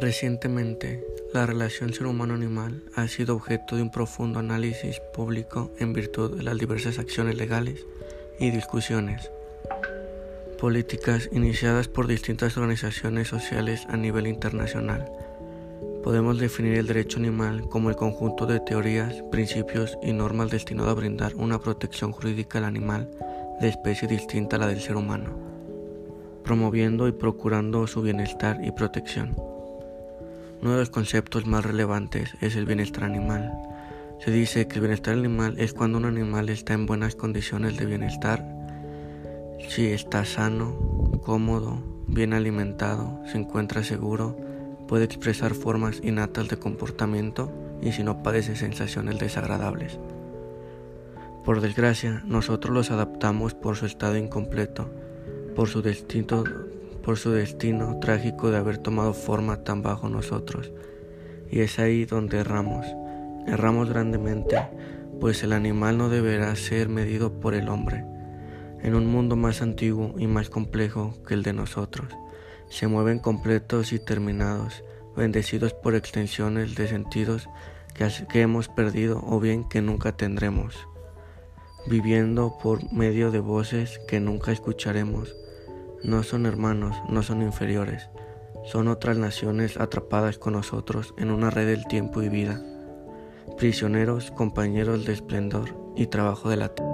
Recientemente, la relación ser humano-animal ha sido objeto de un profundo análisis público en virtud de las diversas acciones legales y discusiones políticas iniciadas por distintas organizaciones sociales a nivel internacional. Podemos definir el derecho animal como el conjunto de teorías, principios y normas destinado a brindar una protección jurídica al animal de especie distinta a la del ser humano, promoviendo y procurando su bienestar y protección. Uno de los conceptos más relevantes es el bienestar animal. Se dice que el bienestar animal es cuando un animal está en buenas condiciones de bienestar, si está sano, cómodo, bien alimentado, se encuentra seguro, puede expresar formas innatas de comportamiento y si no padece sensaciones desagradables. Por desgracia, nosotros los adaptamos por su estado incompleto, por su destino por su destino trágico de haber tomado forma tan bajo nosotros. Y es ahí donde erramos. Erramos grandemente, pues el animal no deberá ser medido por el hombre. En un mundo más antiguo y más complejo que el de nosotros, se mueven completos y terminados, bendecidos por extensiones de sentidos que, que hemos perdido o bien que nunca tendremos, viviendo por medio de voces que nunca escucharemos no son hermanos, no son inferiores, son otras naciones atrapadas con nosotros en una red del tiempo y vida, prisioneros, compañeros de esplendor y trabajo de la tierra.